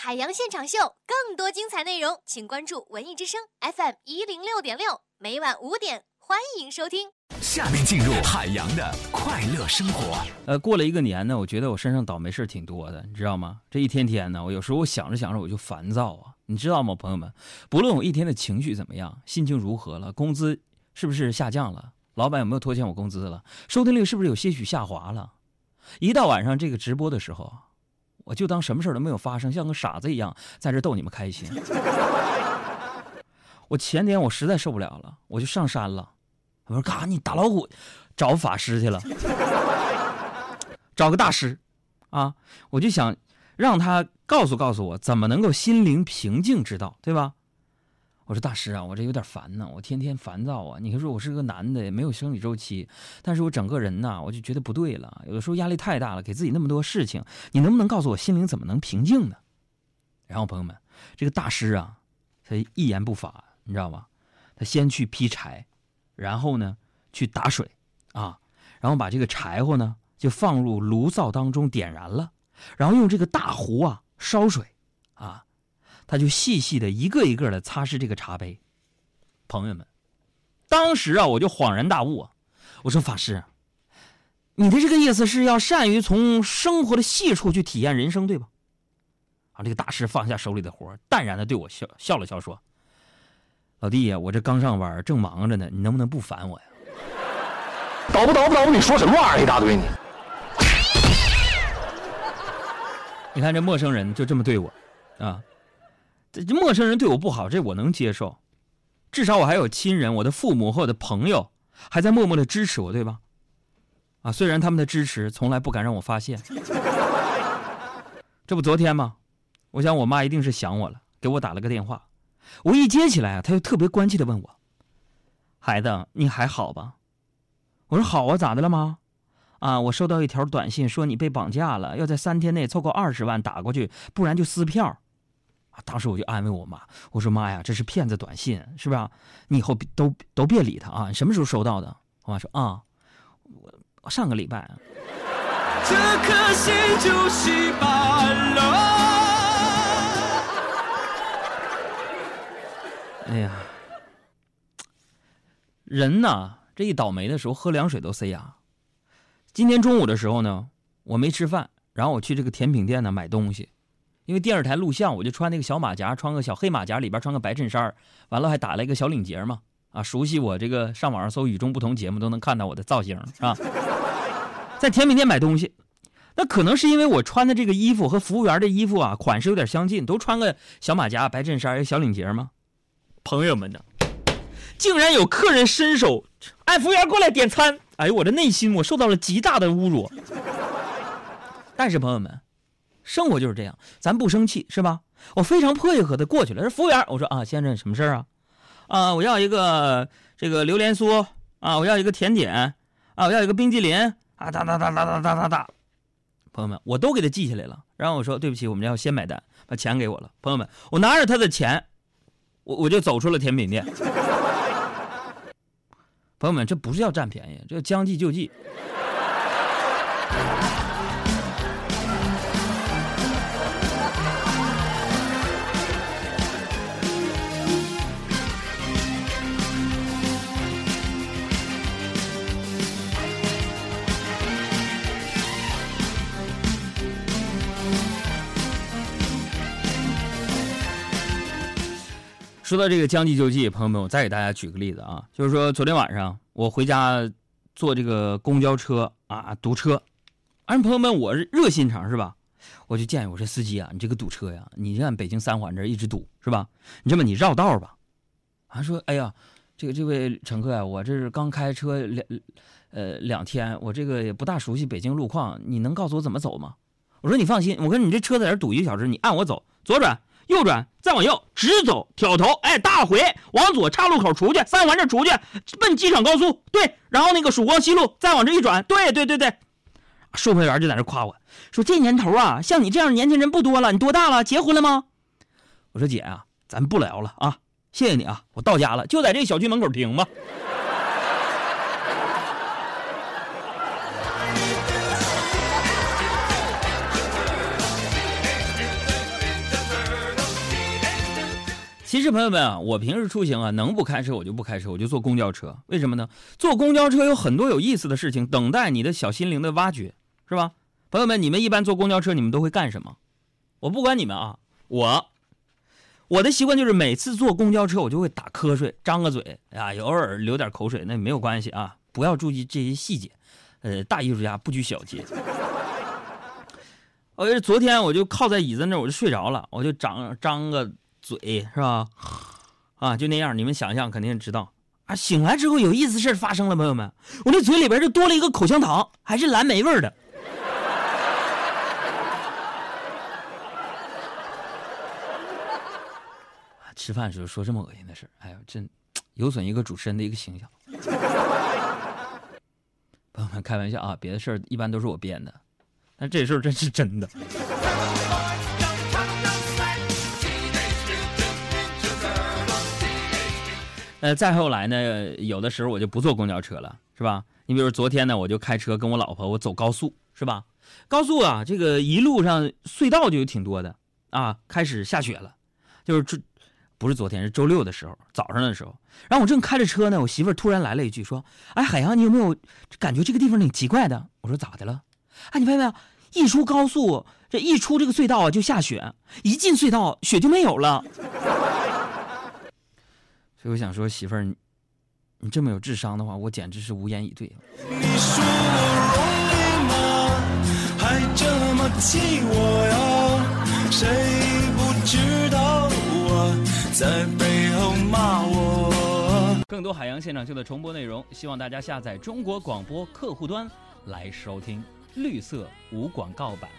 海洋现场秀，更多精彩内容，请关注文艺之声 FM 一零六点六，每晚五点，欢迎收听。下面进入海洋的快乐生活。呃，过了一个年呢，我觉得我身上倒霉事挺多的，你知道吗？这一天天呢，我有时候我想着想着我就烦躁啊，你知道吗，朋友们？不论我一天的情绪怎么样，心情如何了，工资是不是下降了，老板有没有拖欠我工资了，收听率是不是有些许下滑了，一到晚上这个直播的时候，我就当什么事都没有发生，像个傻子一样在这逗你们开心。我前天我实在受不了了，我就上山了。我说：“干啥，你打老虎，找法师去了，找个大师，啊，我就想让他告诉告诉我怎么能够心灵平静之道，对吧？”我说：“大师啊，我这有点烦呢，我天天烦躁啊。你说我是个男的，没有生理周期，但是我整个人呐，我就觉得不对了。有的时候压力太大了，给自己那么多事情，你能不能告诉我心灵怎么能平静呢？”然后朋友们，这个大师啊，他一言不发，你知道吧？他先去劈柴。然后呢，去打水，啊，然后把这个柴火呢就放入炉灶当中点燃了，然后用这个大壶啊烧水，啊，他就细细的一个一个的擦拭这个茶杯。朋友们，当时啊我就恍然大悟啊，我说法师，你的这个意思是要善于从生活的细处去体验人生，对吧？啊，这个大师放下手里的活，淡然的对我笑笑了笑说。老弟呀，我这刚上班，正忙着呢，你能不能不烦我呀？叨不叨不叨不，你说什么玩意儿一大堆你？你看这陌生人就这么对我，啊，这这陌生人对我不好，这我能接受，至少我还有亲人，我的父母和我的朋友还在默默的支持我，对吧？啊，虽然他们的支持从来不敢让我发现。这不昨天吗？我想我妈一定是想我了，给我打了个电话。我一接起来啊，他就特别关切的问我：“孩子，你还好吧？”我说：“好啊，咋的了吗？”啊，我收到一条短信说你被绑架了，要在三天内凑够二十万打过去，不然就撕票。啊，当时我就安慰我妈，我说：“妈呀，这是骗子短信，是不是？你以后都都别理他啊！你什么时候收到的？”我妈说：“啊，我上个礼拜。”这颗心就稀巴烂。哎呀，人呐，这一倒霉的时候，喝凉水都塞牙。今天中午的时候呢，我没吃饭，然后我去这个甜品店呢买东西，因为电视台录像，我就穿那个小马甲，穿个小黑马甲，里边穿个白衬衫，完了还打了一个小领结嘛。啊，熟悉我这个上网上搜与众不同节目都能看到我的造型，是吧？在甜品店买东西，那可能是因为我穿的这个衣服和服务员的衣服啊款式有点相近，都穿个小马甲、白衬衫、小领结吗。朋友们呢，竟然有客人伸手按服务员过来点餐，哎呦，我的内心我受到了极大的侮辱。但是朋友们，生活就是这样，咱不生气是吧？我非常配合的过去了。是服务员，我说啊，先生，什么事儿啊？啊，我要一个这个榴莲酥啊，我要一个甜点啊，我要一个冰激凌啊，哒哒哒哒哒哒哒哒。朋友们，我都给他记下来了。然后我说对不起，我们要先买单，把钱给我了。朋友们，我拿着他的钱。我我就走出了甜品店，朋友们，这不是要占便宜，这将计就计。说到这个将计就计，朋友们，我再给大家举个例子啊，就是说昨天晚上我回家坐这个公交车啊，堵车。哎，朋友们，我是热心肠是吧？我就建议我说司机啊，你这个堵车呀，你看北京三环这一直堵是吧？你这么你绕道吧。他说：“哎呀，这个这位乘客呀，我这是刚开车两呃两天，我这个也不大熟悉北京路况，你能告诉我怎么走吗？”我说：“你放心，我跟你这车在这堵一个小时，你按我走，左转。”右转，再往右，直走，挑头，哎，大回，往左，岔路口出去，三环这出去，奔机场高速，对，然后那个曙光西路，再往这一转，对，对，对，对。售票员就在那夸我，说这年头啊，像你这样的年轻人不多了。你多大了？结婚了吗？我说姐啊，咱不聊了啊，谢谢你啊，我到家了，就在这个小区门口停吧。其实朋友们啊，我平时出行啊，能不开车我就不开车，我就坐公交车。为什么呢？坐公交车有很多有意思的事情等待你的小心灵的挖掘，是吧？朋友们，你们一般坐公交车，你们都会干什么？我不管你们啊，我我的习惯就是每次坐公交车，我就会打瞌睡，张个嘴啊，偶尔流点口水，那没有关系啊，不要注意这些细节。呃，大艺术家不拘小节。我昨天我就靠在椅子那儿，我就睡着了，我就张张个嘴，是吧？啊，就那样，你们想象肯定知道啊。醒来之后，有意思事发生了，朋友们，我那嘴里边就多了一个口香糖，还是蓝莓味的。吃饭时候说这么恶心的事哎呦，真有损一个主持人的一个形象。朋友们，开玩笑啊，别的事儿一般都是我编的，但这事儿真是真的。呃，再后来呢，有的时候我就不坐公交车了，是吧？你比如昨天呢，我就开车跟我老婆，我走高速，是吧？高速啊，这个一路上隧道就有挺多的啊，开始下雪了，就是这。不是昨天，是周六的时候，早上的时候。然后我正开着车呢，我媳妇突然来了一句，说：“哎，海洋，你有没有感觉这个地方挺奇怪的？”我说：“咋的了？”哎，你发现没有？一出高速，这一出这个隧道啊，就下雪；一进隧道，雪就没有了。所以我想说，媳妇儿，你这么有智商的话，我简直是无言以对。你说我还这么气我呀？谁不知道？在背后骂我。更多海洋现场秀的重播内容，希望大家下载中国广播客户端来收听，绿色无广告版。